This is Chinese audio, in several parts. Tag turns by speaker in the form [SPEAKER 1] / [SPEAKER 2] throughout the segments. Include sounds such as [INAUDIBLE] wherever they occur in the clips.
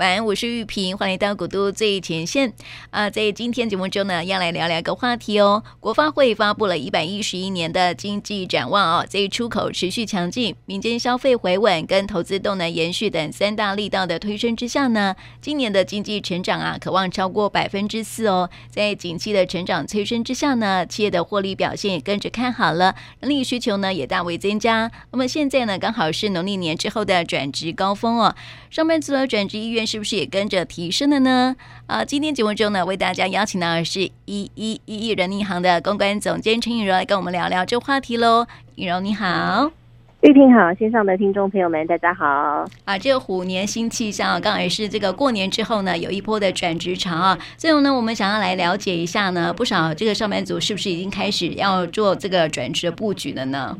[SPEAKER 1] 晚安，我是玉萍，欢迎来到古都最前线啊！在今天节目中呢，要来聊聊一个话题哦。国发会发布了一百一十一年的经济展望哦，在出口持续强劲、民间消费回稳跟投资动能延续等三大力道的推升之下呢，今年的经济成长啊，可望超过百分之四哦。在景气的成长催生之下呢，企业的获利表现也跟着看好了，人力需求呢也大为增加。那么现在呢，刚好是农历年之后的转职高峰哦，上班族的转职意愿。是不是也跟着提升了呢？啊，今天节目中呢，为大家邀请到的是一一一一人力银行的公关总监陈映柔来跟我们聊聊这话题喽。映柔你好，
[SPEAKER 2] 玉萍好，线上的听众朋友们大家好。
[SPEAKER 1] 啊，这个虎年新气象，刚好也是这个过年之后呢，有一波的转职潮啊。最后呢，我们想要来了解一下呢，不少这个上班族是不是已经开始要做这个转职的布局了呢？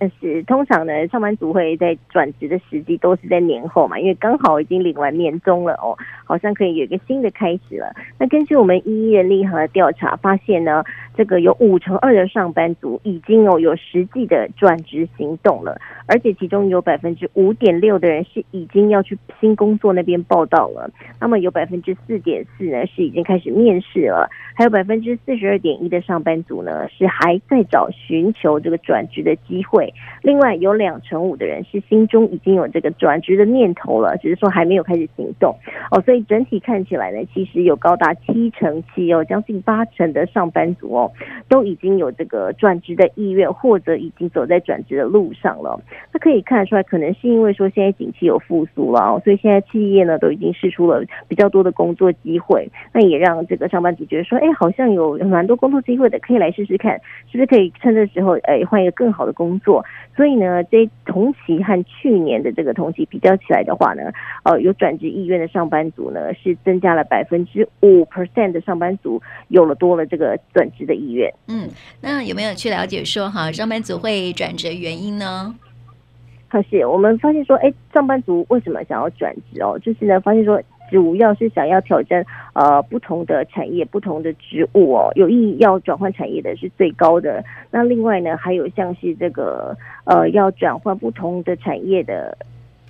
[SPEAKER 2] 但是通常呢，上班族会在转职的时机都是在年后嘛，因为刚好已经领完年终了哦，好像可以有一个新的开始了。那根据我们一一人力行的调查发现呢，这个有五成二的上班族已经有有实际的转职行动了，而且其中有百分之五点六的人是已经要去新工作那边报道了，那么有百分之四点四呢是已经开始面试了，还有百分之四十二点一的上班族呢是还在找寻求这个转职的机会。另外有两成五的人是心中已经有这个转职的念头了，只是说还没有开始行动哦。所以整体看起来呢，其实有高达七成七哦，将近八成的上班族哦，都已经有这个转职的意愿，或者已经走在转职的路上了。那可以看得出来，可能是因为说现在景气有复苏了哦，所以现在企业呢都已经试出了比较多的工作机会，那也让这个上班族觉得说，哎，好像有蛮多工作机会的，可以来试试看，是不是可以趁这时候，哎，换一个更好的工作。所以呢，这同期和去年的这个同期比较起来的话呢，呃，有转职意愿的上班族呢是增加了百分之五 percent 的上班族有了多了这个转职的意愿。
[SPEAKER 1] 嗯，那有没有去了解说哈，上班族会转职原因呢？
[SPEAKER 2] 可是我们发现说，哎，上班族为什么想要转职哦？就是呢，发现说。主要是想要挑战呃不同的产业、不同的职务哦，有意要转换产业的是最高的。那另外呢，还有像是这个呃要转换不同的产业的。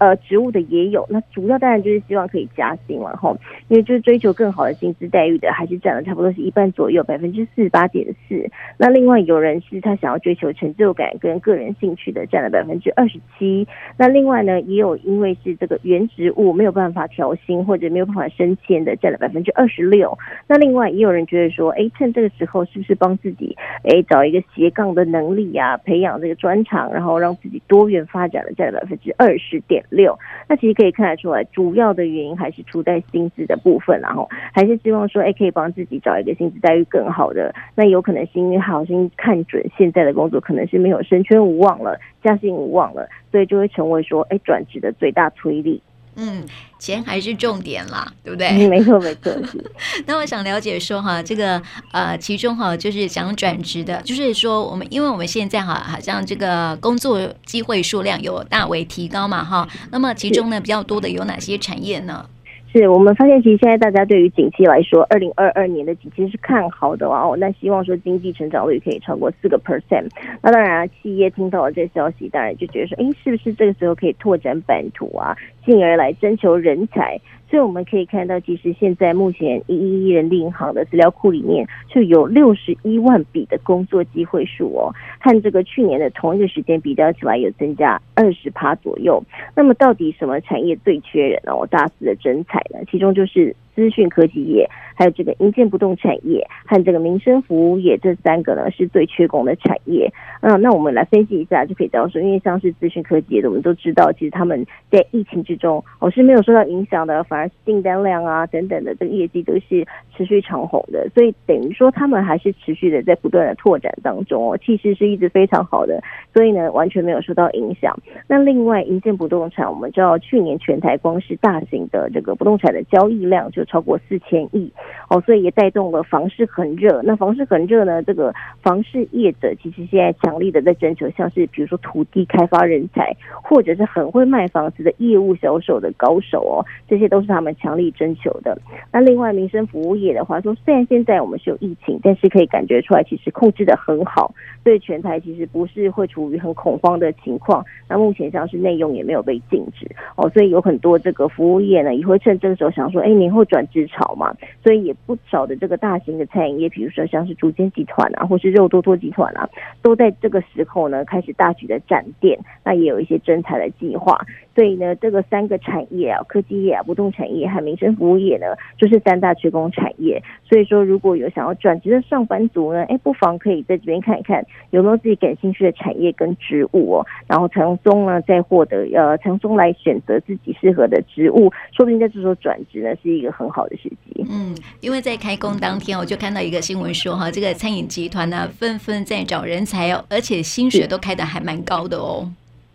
[SPEAKER 2] 呃，职务的也有，那主要当然就是希望可以加薪了哈，因为就是追求更好的薪资待遇的，还是占了差不多是一半左右，百分之四十八点四。那另外有人是他想要追求成就感跟个人兴趣的，占了百分之二十七。那另外呢，也有因为是这个原职务没有办法调薪或者没有办法升迁的，占了百分之二十六。那另外也有人觉得说，哎，趁这个时候是不是帮自己哎找一个斜杠的能力呀、啊，培养这个专长，然后让自己多元发展的，占了百分之二十点。六，那其实可以看得出来，主要的原因还是出在薪资的部分，然后还是希望说，哎，可以帮自己找一个薪资待遇更好的。那有可能是因为好心看准现在的工作可能是没有升迁无望了，加薪无望了，所以就会成为说，哎，转职的最大推力。
[SPEAKER 1] 嗯，钱还是重点啦，对不对？
[SPEAKER 2] 嗯、没错，没错。[LAUGHS]
[SPEAKER 1] 那我想了解说哈，这个呃，其中哈，就是想转职的，就是说我们，因为我们现在哈，好像这个工作机会数量有大为提高嘛哈。那么其中呢，比较多的有哪些产业呢？
[SPEAKER 2] 是我们发现，其实现在大家对于景气来说，二零二二年的景气是看好的哦。那希望说经济成长率可以超过四个 percent。那当然，啊企业听到了这个消息，当然就觉得说，哎，是不是这个时候可以拓展版图啊，进而来征求人才？所以我们可以看到，其实现在目前一一一人力银行的资料库里面就有六十一万笔的工作机会数哦，和这个去年的同一个时间比较起来，有增加二十趴左右。那么到底什么产业最缺人哦？大肆的征才呢？其中就是资讯科技业。还有这个营建不动产业和这个民生服务业这三个呢，是最缺工的产业。嗯，那我们来分析一下，就可以知道说，因为像是资讯科技业的，我们都知道，其实他们在疫情之中，我是没有受到影响的，反而是订单量啊等等的这个业绩都是持续长红的。所以等于说，他们还是持续的在不断的拓展当中哦，气势是一直非常好的。所以呢，完全没有受到影响。那另外，营建不动产，我们知道去年全台光是大型的这个不动产的交易量就超过四千亿。哦，所以也带动了房市很热。那房市很热呢，这个房市业者其实现在强力的在征求，像是比如说土地开发人才，或者是很会卖房子的业务销售的高手哦，这些都是他们强力征求的。那另外民生服务业的话说，虽然现在我们是有疫情，但是可以感觉出来其实控制得很好，所以全台其实不是会处于很恐慌的情况。那目前像是内用也没有被禁止哦，所以有很多这个服务业呢也会趁这个时候想说，哎，年后转制潮嘛，所以也不少的这个大型的餐饮业，比如说像是竹间集团啊，或是肉多多集团啊，都在这个时候呢开始大举的展店，那也有一些征才的计划。所以呢，这个三个产业啊，科技业啊、不动产业和民生服务业呢，就是三大缺工产业。所以说，如果有想要转职的上班族呢，哎，不妨可以在这边看一看有没有自己感兴趣的产业跟职务哦，然后从中呢再获得呃，从中来选择自己适合的职务，说不定在这时候转职呢是一个很好的时机。
[SPEAKER 1] 嗯，因为在开工当天，我就看到一个新闻说哈，这个餐饮集团呢纷纷在找人才哦，而且薪水都开的还蛮高的哦。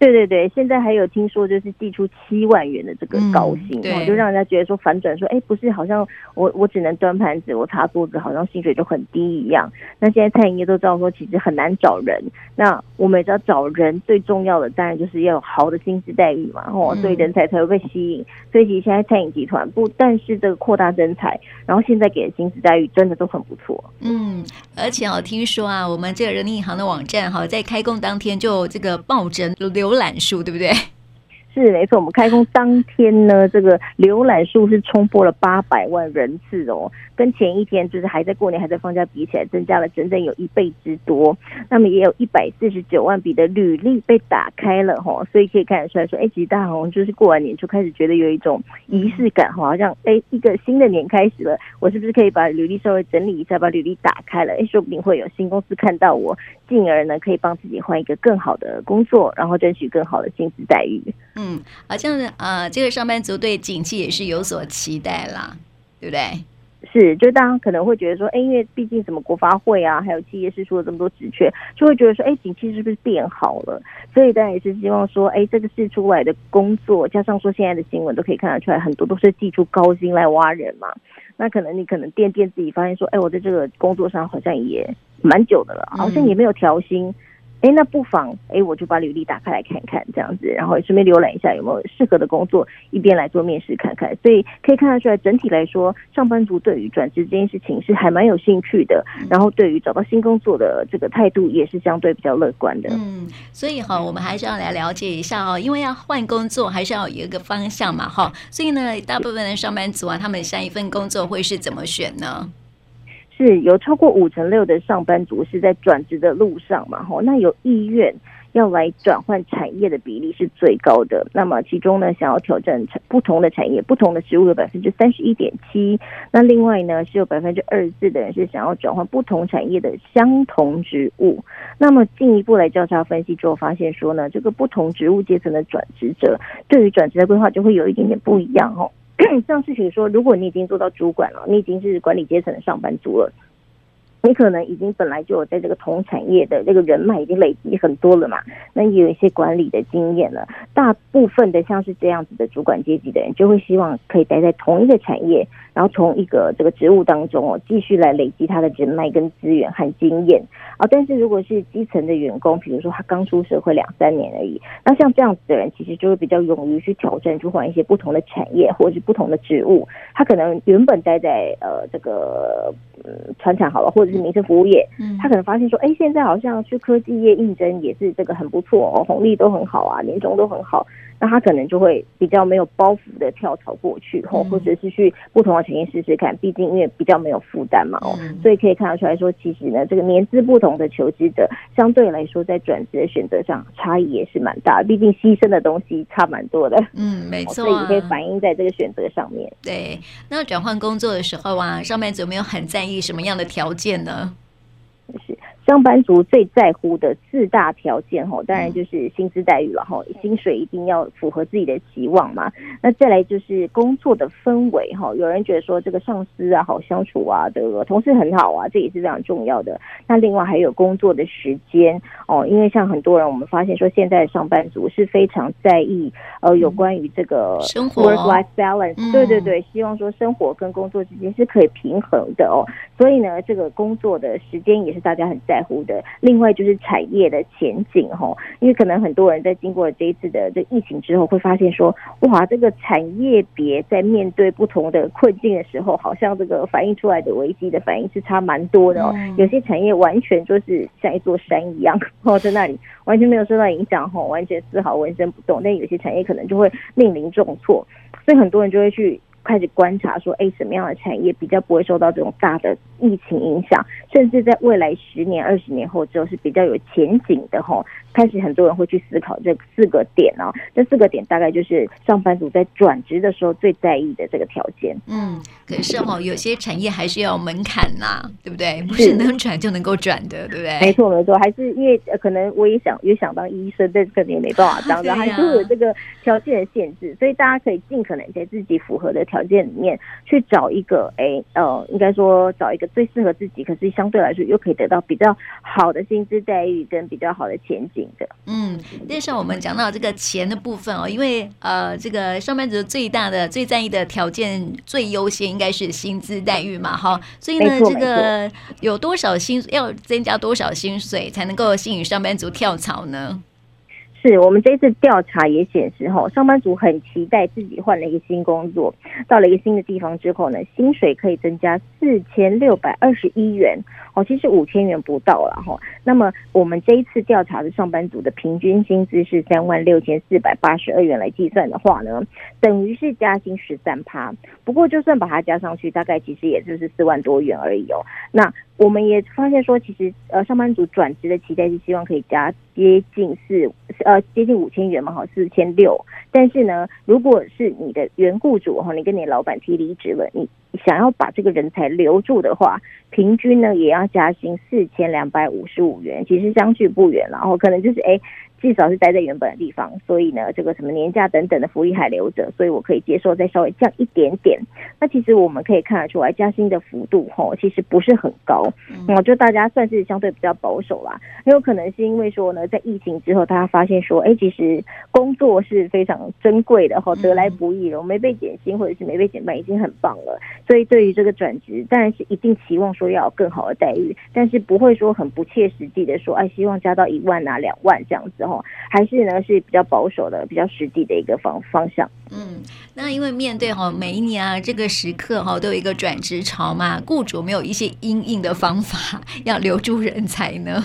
[SPEAKER 2] 对对对，现在还有听说就是寄出七万元的这个高薪，嗯、对，就让人家觉得说反转说，哎，不是好像我我只能端盘子，我擦桌子，好像薪水就很低一样。那现在餐饮业都知道说，其实很难找人。那我们也知道找人最重要的，当然就是要有好的薪资待遇嘛，哦，所以人才才会被吸引。所以其实现在餐饮集团不但是这个扩大人才，然后现在给的薪资待遇真的都很不错。
[SPEAKER 1] 嗯，而且我听说啊，我们这个人力银行的网站哈，在开工当天就这个暴增浏懒树，对不对？
[SPEAKER 2] 是没错，我们开工当天呢，这个浏览数是冲破了八百万人次哦，跟前一天就是还在过年、还在放假比起来，增加了整整有一倍之多。那么也有一百四十九万笔的履历被打开了哈，所以可以看得出来说，哎，其实大家好像就是过完年就开始觉得有一种仪式感哈，好像哎一个新的年开始了，我是不是可以把履历稍微整理一下，把履历打开了？哎，说不定会有新公司看到我，进而呢可以帮自己换一个更好的工作，然后争取更好的薪资待遇。
[SPEAKER 1] 嗯，好像呃，这个上班族对景气也是有所期待啦，对不对？
[SPEAKER 2] 是，就大家可能会觉得说，哎，因为毕竟什么国发会啊，还有企业是出了这么多职缺，就会觉得说，哎，景气是不是变好了？所以当然也是希望说，哎，这个释出来的工作，加上说现在的新闻都可以看得出来，很多都是寄出高薪来挖人嘛。[LAUGHS] 那可能你可能垫垫自己，发现说，哎，我在这个工作上好像也蛮久的了，好像也没有调薪。嗯哎，那不妨哎，我就把履历打开来看看，这样子，然后顺便浏览一下有没有适合的工作，一边来做面试看看。所以可以看得出来，整体来说，上班族对于转职这件事情是还蛮有兴趣的，然后对于找到新工作的这个态度也是相对比较乐观的。
[SPEAKER 1] 嗯，所以哈，我们还是要来了解一下哦，因为要换工作，还是要有一个方向嘛，哈。所以呢，大部分的上班族啊，他们下一份工作会是怎么选呢？
[SPEAKER 2] 是有超过五成六的上班族是在转职的路上嘛？吼，那有意愿要来转换产业的比例是最高的。那么其中呢，想要挑战不同的产业、不同的职务有百分之三十一点七。那另外呢，是有百分之二十四的人是想要转换不同产业的相同职务。那么进一步来交叉分析之后，发现说呢，这个不同职务阶层的转职者，对于转职的规划就会有一点点不一样哦。这样事情说，如果你已经做到主管了，你已经是管理阶层的上班族了。你可能已经本来就有在这个同产业的这个人脉已经累积很多了嘛，那也有一些管理的经验了。大部分的像是这样子的主管阶级的人，就会希望可以待在同一个产业，然后从一个这个职务当中哦，继续来累积他的人脉跟资源和经验啊。但是如果是基层的员工，比如说他刚出社会两三年而已，那像这样子的人，其实就会比较勇于去挑战，去换一些不同的产业或者是不同的职务。他可能原本待在呃这个嗯传产好了，或者是民生服务业，他可能发现说，哎，现在好像去科技业应征也是这个很不错哦，红利都很好啊，年终都很好，那他可能就会比较没有包袱的跳槽过去，或或者是去不同的产业试试看，毕竟因为比较没有负担嘛哦，所以可以看得出来说，其实呢，这个年资不同的求职者，相对来说在转职的选择上差异也是蛮大，毕竟牺牲的东西差蛮多的。
[SPEAKER 1] 嗯，[LAUGHS] 没错，
[SPEAKER 2] 所以也可以反映在这个选择上面。
[SPEAKER 1] 对，那转换工作的时候啊，上班族有没有很在意什么样的条件呢？
[SPEAKER 2] 是，上班族最在乎的四大条件吼，当然就是薪资待遇了吼，薪水一定要符合自己的期望嘛。那再来就是工作的氛围哈，有人觉得说这个上司啊好相处啊，这个同事很好啊，这也是非常重要的。那另外还有工作的时间哦，因为像很多人我们发现说，现在的上班族是非常在意呃有关于这个 work-life balance，对对对，希望说生活跟工作之间是可以平衡的哦。所以呢，这个工作的时间也是大家很在乎的。另外就是产业的前景哈，因为可能很多人在经过这一次的这疫情之后，会发现说，哇，这个产业别在面对不同的困境的时候，好像这个反映出来的危机的反应是差蛮多的哦。有些产业完全就是像一座山一样哦，在那里完全没有受到影响哈，完全丝毫纹身不动。但有些产业可能就会面临重挫，所以很多人就会去。开始观察说，哎，什么样的产业比较不会受到这种大的疫情影响，甚至在未来十年、二十年后之后是比较有前景的吼。开始很多人会去思考这四个点哦，这四个点大概就是上班族在转职的时候最在意的这个条件。
[SPEAKER 1] 嗯，可是哈，有些产业还是要门槛呐，对不对？不是能转就能够转的，对不对？
[SPEAKER 2] 没错，没错，还是因为可能我也想也想当医生，但可能也没办法当 [LAUGHS] 的，还是会有这个条件的限制，所以大家可以尽可能在自己符合的条件里面去找一个，哎，呃，应该说找一个最适合自己，可是相对来说又可以得到比较好的薪资待遇跟比较好的前景的。
[SPEAKER 1] 嗯，但是我们讲到这个钱的部分哦，因为呃，这个上班族最大的、最在意的条件、最优先应该是薪资待遇嘛，哈，所以呢，这个有多少薪要增加多少薪水才能够吸引上班族跳槽呢？
[SPEAKER 2] 是我们这次调查也显示，哈，上班族很期待自己换了一个新工作，到了一个新的地方之后呢，薪水可以增加四千六百二十一元，哦，其实五千元不到了哈。那么我们这一次调查的上班族的平均薪资是三万六千四百八十二元来计算的话呢，等于是加薪十三趴。不过就算把它加上去，大概其实也就是四万多元而已哦。那我们也发现说，其实呃，上班族转职的期待是希望可以加接近四呃接近五千元嘛，哈，四千六。但是呢，如果是你的原雇主哈，你跟你老板提离职了，你想要把这个人才留住的话，平均呢也要加薪四千两百五十五元，其实相距不远，然后可能就是哎。诶至少是待在原本的地方，所以呢，这个什么年假等等的福利还留着，所以我可以接受再稍微降一点点。那其实我们可以看得出来，加薪的幅度吼，其实不是很高，嗯，就大家算是相对比较保守啦。很有可能是因为说呢，在疫情之后，大家发现说，哎，其实工作是非常珍贵的，吼，得来不易了，我没被减薪或者是没被减半，已经很棒了。所以对于这个转职，当然是一定期望说要有更好的待遇，但是不会说很不切实际的说，哎，希望加到一万啊、两万这样子哈。还是呢是比较保守的、比较实际的一个方方向。
[SPEAKER 1] 嗯，那因为面对哈每一年啊这个时刻哈都有一个转职潮嘛，雇主没有一些因应的方法要留住人才呢？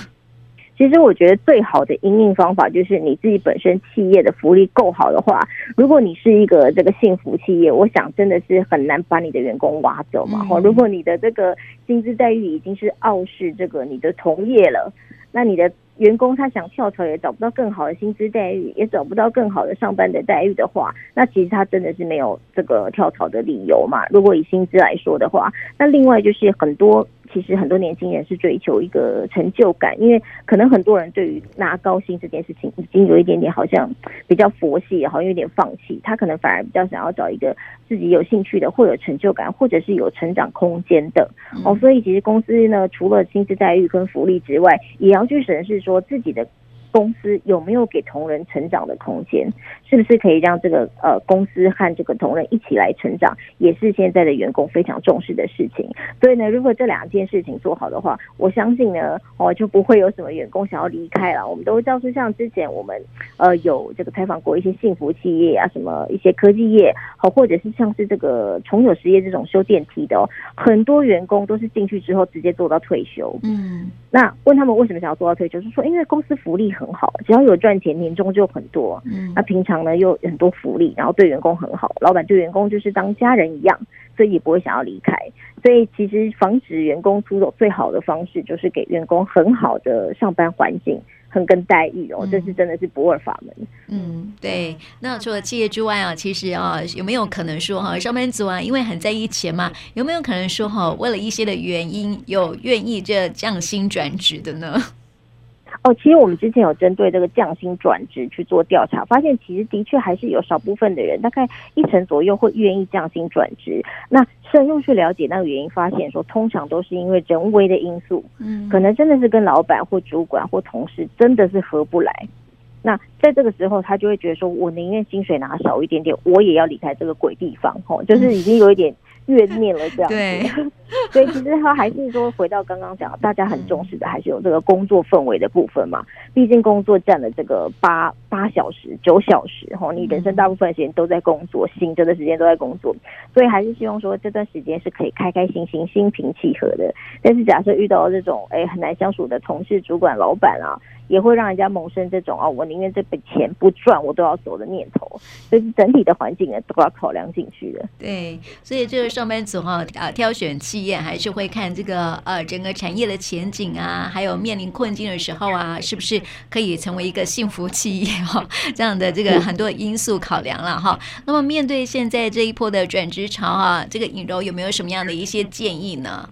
[SPEAKER 2] 其实我觉得最好的营运方法就是你自己本身企业的福利够好的话，如果你是一个这个幸福企业，我想真的是很难把你的员工挖走嘛。哈、嗯，如果你的这个薪资待遇已经是傲视这个你的同业了，那你的。员工他想跳槽也找不到更好的薪资待遇，也找不到更好的上班的待遇的话，那其实他真的是没有这个跳槽的理由嘛。如果以薪资来说的话，那另外就是很多。其实很多年轻人是追求一个成就感，因为可能很多人对于拿高薪这件事情已经有一点点好像比较佛系，好像有点放弃。他可能反而比较想要找一个自己有兴趣的，或有成就感，或者是有成长空间的。哦，所以其实公司呢，除了薪资待遇跟福利之外，也要去审视说自己的。公司有没有给同仁成长的空间？是不是可以让这个呃公司和这个同仁一起来成长？也是现在的员工非常重视的事情。所以呢，如果这两件事情做好的话，我相信呢，哦就不会有什么员工想要离开了。我们都会知道说，像之前我们呃有这个采访过一些幸福企业啊，什么一些科技业，好或者是像是这个重友实业这种修电梯的哦，很多员工都是进去之后直接做到退休。嗯，那问他们为什么想要做到退休，就是说因为公司福利很好，只要有赚钱，年终就很多。嗯，那平常呢又很多福利，然后对员工很好，老板对员工就是当家人一样，所以也不会想要离开。所以其实防止员工出走最好的方式，就是给员工很好的上班环境。很跟待遇哦，这是真的是不二法门。
[SPEAKER 1] 嗯，对。那除了企业之外啊，其实啊，有没有可能说哈，上班族啊，因为很在意钱嘛，有没有可能说哈，为了一些的原因，有愿意这降薪转职的呢？
[SPEAKER 2] 哦，其实我们之前有针对这个降薪转职去做调查，发现其实的确还是有少部分的人，大概一成左右会愿意降薪转职。那深入去了解那个原因，发现说通常都是因为人为的因素，嗯，可能真的是跟老板或主管或同事真的是合不来。那在这个时候，他就会觉得说，我宁愿薪水拿少一点点，我也要离开这个鬼地方，吼，就是已经有一点。怨念了这样子，对，[LAUGHS] 所以其实他还是说回到刚刚讲，大家很重视的还是有这个工作氛围的部分嘛。毕竟工作占了这个八八小时、九小时，吼，你人生大部分时间都在工作，醒着的时间都在工作，所以还是希望说这段时间是可以开开心心、心平气和的。但是假设遇到这种哎很难相处的同事、主管、老板啊。也会让人家萌生这种啊，我宁愿这笔钱不赚，我都要走的念头。所以整体的环境呢，都要考量进去的。
[SPEAKER 1] 对，所以这个上班族哈啊，挑选企业还是会看这个呃整个产业的前景啊，还有面临困境的时候啊，是不是可以成为一个幸福企业哈？[LAUGHS] 这样的这个很多因素考量了哈。那么面对现在这一波的转职潮啊，这个影柔有没有什么样的一些建议呢？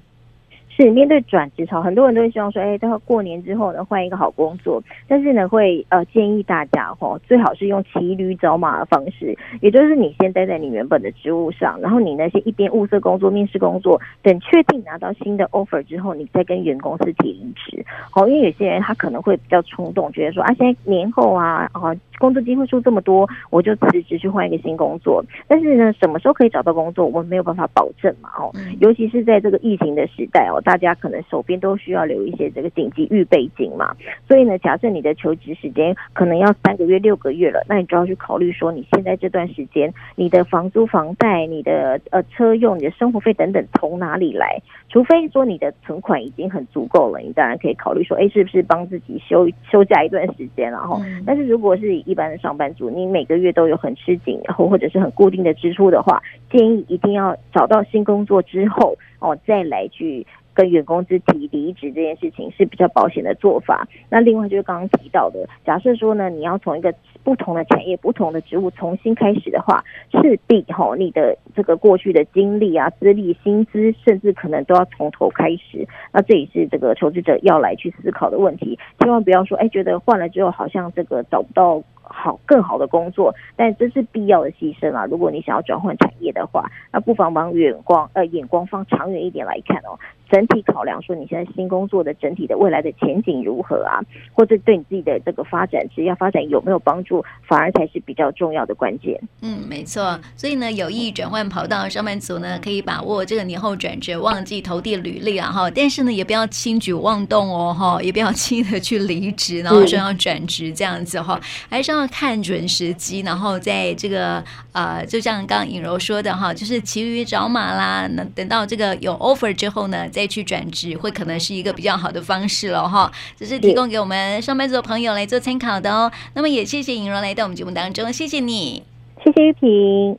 [SPEAKER 2] 是面对转职潮，很多人都会希望说，哎，到过年之后呢，换一个好工作。但是呢，会呃建议大家哦，最好是用骑驴找马的方式，也就是你先待在你原本的职务上，然后你那些一边物色工作、面试工作，等确定拿到新的 offer 之后，你再跟原公司提离职。好，因为有些人他可能会比较冲动，觉得说啊，现在年后啊，啊工作机会数这么多，我就辞职去换一个新工作。但是呢，什么时候可以找到工作，我们没有办法保证嘛。哦，尤其是在这个疫情的时代哦。大家可能手边都需要留一些这个紧急预备金嘛，所以呢，假设你的求职时间可能要三个月、六个月了，那你就要去考虑说，你现在这段时间你的房租、房贷、你的呃车用、你的生活费等等从哪里来？除非说你的存款已经很足够了，你当然可以考虑说，哎，是不是帮自己休休假一段时间？然后，但是如果是一般的上班族，你每个月都有很吃紧，然后或者是很固定的支出的话，建议一定要找到新工作之后哦，再来去。跟员工之提离职这件事情是比较保险的做法。那另外就是刚刚提到的，假设说呢，你要从一个不同的产业、不同的职务重新开始的话，势必哈你的这个过去的经历啊、资历、薪资，甚至可能都要从头开始。那这也是这个求职者要来去思考的问题。千万不要说，哎，觉得换了之后好像这个找不到。好，更好的工作，但这是必要的牺牲啊！如果你想要转换产业的话，那不妨往远光呃眼光放长远一点来看哦。整体考量说，你现在新工作的整体的未来的前景如何啊？或者对你自己的这个发展、职业发展有没有帮助，反而才是比较重要的关键。
[SPEAKER 1] 嗯，没错。所以呢，有意转换跑道上班族呢，可以把握这个年后转职，忘记投递履历啊哈。但是呢，也不要轻举妄动哦哈，也不要轻易的去离职，然后说要转职这样子哈，还是要。看准时机，然后在这个呃，就像刚刚颖柔说的哈，就是骑驴找马啦。那等到这个有 offer 之后呢，再去转职，会可能是一个比较好的方式了哈。这是提供给我们上班族的朋友来做参考的哦。那么也谢谢尹荣来到我们节目当中，谢谢你，
[SPEAKER 2] 谢谢玉萍。